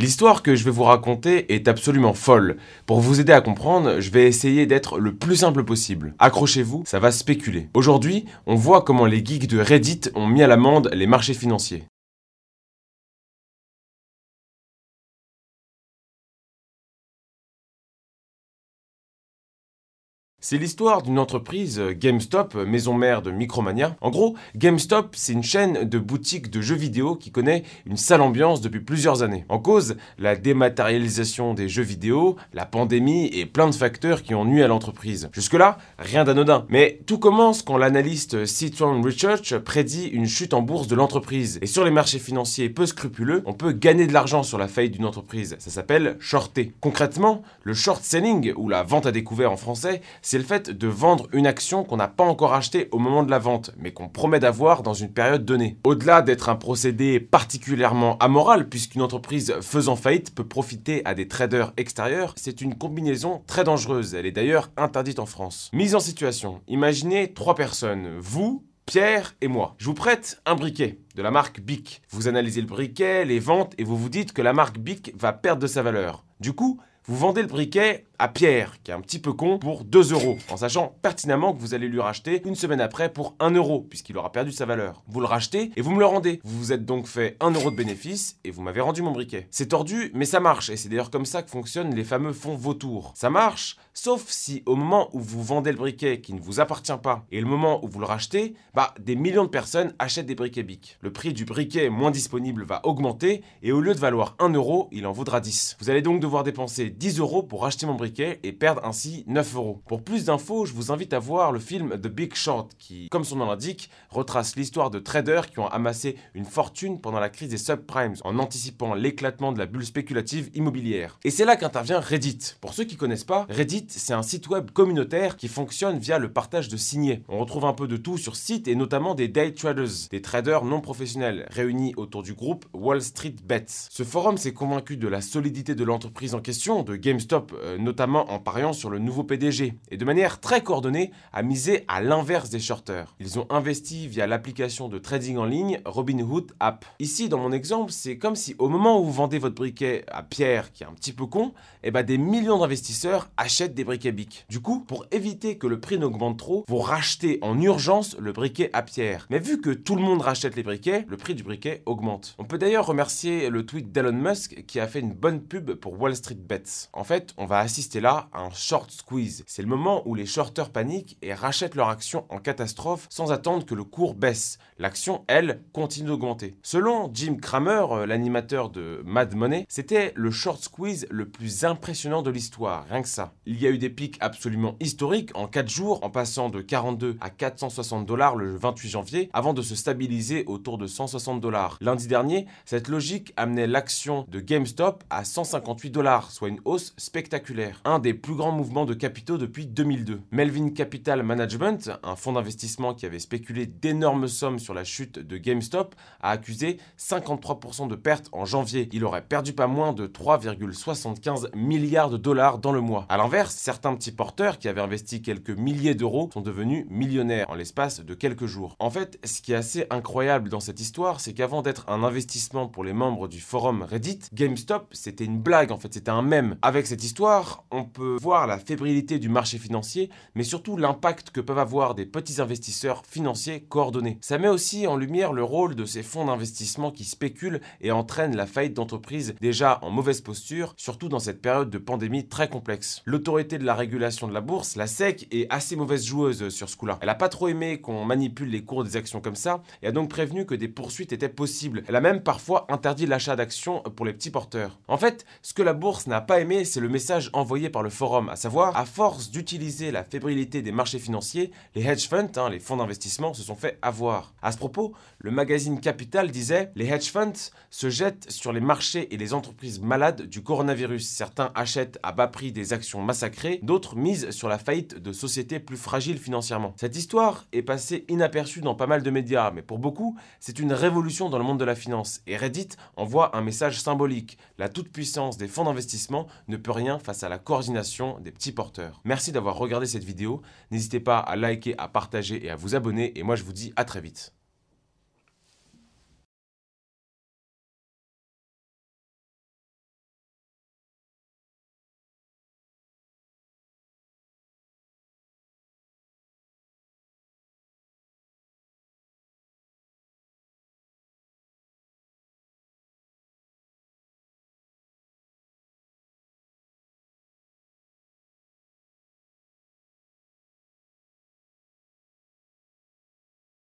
L'histoire que je vais vous raconter est absolument folle. Pour vous aider à comprendre, je vais essayer d'être le plus simple possible. Accrochez-vous, ça va spéculer. Aujourd'hui, on voit comment les geeks de Reddit ont mis à l'amende les marchés financiers. C'est l'histoire d'une entreprise euh, GameStop, euh, maison mère de Micromania. En gros, GameStop, c'est une chaîne de boutiques de jeux vidéo qui connaît une sale ambiance depuis plusieurs années. En cause, la dématérialisation des jeux vidéo, la pandémie et plein de facteurs qui ont nuit à l'entreprise. Jusque-là, rien d'anodin. Mais tout commence quand l'analyste Citron Research prédit une chute en bourse de l'entreprise. Et sur les marchés financiers peu scrupuleux, on peut gagner de l'argent sur la faillite d'une entreprise. Ça s'appelle shorter. Concrètement, le short selling, ou la vente à découvert en français, c'est le fait de vendre une action qu'on n'a pas encore achetée au moment de la vente, mais qu'on promet d'avoir dans une période donnée. Au-delà d'être un procédé particulièrement amoral, puisqu'une entreprise faisant faillite peut profiter à des traders extérieurs, c'est une combinaison très dangereuse. Elle est d'ailleurs interdite en France. Mise en situation, imaginez trois personnes, vous, Pierre et moi. Je vous prête un briquet de la marque Bic. Vous analysez le briquet, les ventes et vous vous dites que la marque Bic va perdre de sa valeur. Du coup, vous vendez le briquet à Pierre, qui est un petit peu con, pour 2 euros, en sachant pertinemment que vous allez lui racheter une semaine après pour 1 euro, puisqu'il aura perdu sa valeur. Vous le rachetez et vous me le rendez. Vous vous êtes donc fait 1 euro de bénéfice et vous m'avez rendu mon briquet. C'est tordu, mais ça marche, et c'est d'ailleurs comme ça que fonctionnent les fameux fonds vautours. Ça marche, sauf si au moment où vous vendez le briquet qui ne vous appartient pas et le moment où vous le rachetez, bah des millions de personnes achètent des briquets BIC. Le prix du briquet moins disponible va augmenter et au lieu de valoir 1 euro, il en vaudra 10. Vous allez donc devoir dépenser 10 euros pour acheter mon briquet et perdre ainsi 9 euros. Pour plus d'infos, je vous invite à voir le film The Big Short qui, comme son nom l'indique, retrace l'histoire de traders qui ont amassé une fortune pendant la crise des subprimes en anticipant l'éclatement de la bulle spéculative immobilière. Et c'est là qu'intervient Reddit. Pour ceux qui connaissent pas, Reddit c'est un site web communautaire qui fonctionne via le partage de signés. On retrouve un peu de tout sur site et notamment des day traders, des traders non professionnels réunis autour du groupe Wall Street Bets. Ce forum s'est convaincu de la solidité de l'entreprise en question, de GameStop euh, notamment en pariant sur le nouveau PDG, et de manière très coordonnée a misé à l'inverse des shorters. Ils ont investi via l'application de trading en ligne Robinhood App. Ici, dans mon exemple, c'est comme si au moment où vous vendez votre briquet à Pierre, qui est un petit peu con, eh ben des millions d'investisseurs achètent des briquets BIC. Du coup, pour éviter que le prix n'augmente trop, vous rachetez en urgence le briquet à Pierre. Mais vu que tout le monde rachète les briquets, le prix du briquet augmente. On peut d'ailleurs remercier le tweet d'Elon Musk qui a fait une bonne pub pour Wall Street En fait, on va assister là à un short squeeze. C'est le moment où les shorters paniquent et rachètent leur action en catastrophe sans attendre que le cours baisse. L'action, elle, continue d'augmenter. Selon Jim Cramer, euh, l'animateur de Mad Money, c'était le short squeeze le plus impressionnant de l'histoire, rien que ça. Il y a eu des pics absolument historiques en 4 jours, en passant de 42 à 460 dollars le 28 janvier, avant de se stabiliser autour de 160 dollars. Lundi dernier, cette logique amenait l'action de GameStop à 158 dollars, soit une hausse spectaculaire. Un des plus grands mouvements de capitaux depuis 2002. Melvin Capital Management, un fonds d'investissement qui avait spéculé d'énormes sommes sur la chute de GameStop, a accusé 53% de pertes en janvier. Il aurait perdu pas moins de 3,75 milliards de dollars dans le mois. A l'inverse, certains petits porteurs qui avaient investi quelques milliers d'euros sont devenus millionnaires en l'espace de quelques jours. En fait, ce qui est assez incroyable dans cette histoire, c'est qu'avant d'être un investissement pour les membres du forum Reddit, GameStop, c'était une blague en fait, c'était un mème. Avec cette histoire, on peut voir la fébrilité du marché financier, mais surtout l'impact que peuvent avoir des petits investisseurs financiers coordonnés. Ça met aussi en lumière le rôle de ces fonds d'investissement qui spéculent et entraînent la faillite d'entreprises déjà en mauvaise posture, surtout dans cette période de pandémie très complexe. L'autorité de la régulation de la bourse, la SEC, est assez mauvaise joueuse sur ce coup-là. Elle a pas trop aimé qu'on manipule les cours des actions comme ça et a donc prévenu que des poursuites étaient possibles. Elle a même parfois interdit l'achat d'actions pour les petits porteurs. En fait, ce que la bourse n'a c'est le message envoyé par le forum, à savoir, à force d'utiliser la fébrilité des marchés financiers, les hedge funds, hein, les fonds d'investissement, se sont fait avoir. À ce propos, le magazine Capital disait Les hedge funds se jettent sur les marchés et les entreprises malades du coronavirus. Certains achètent à bas prix des actions massacrées, d'autres misent sur la faillite de sociétés plus fragiles financièrement. Cette histoire est passée inaperçue dans pas mal de médias, mais pour beaucoup, c'est une révolution dans le monde de la finance. Et Reddit envoie un message symbolique. La toute-puissance des fonds d'investissement ne peut rien face à la coordination des petits porteurs. Merci d'avoir regardé cette vidéo. N'hésitez pas à liker, à partager et à vous abonner. Et moi, je vous dis à très vite.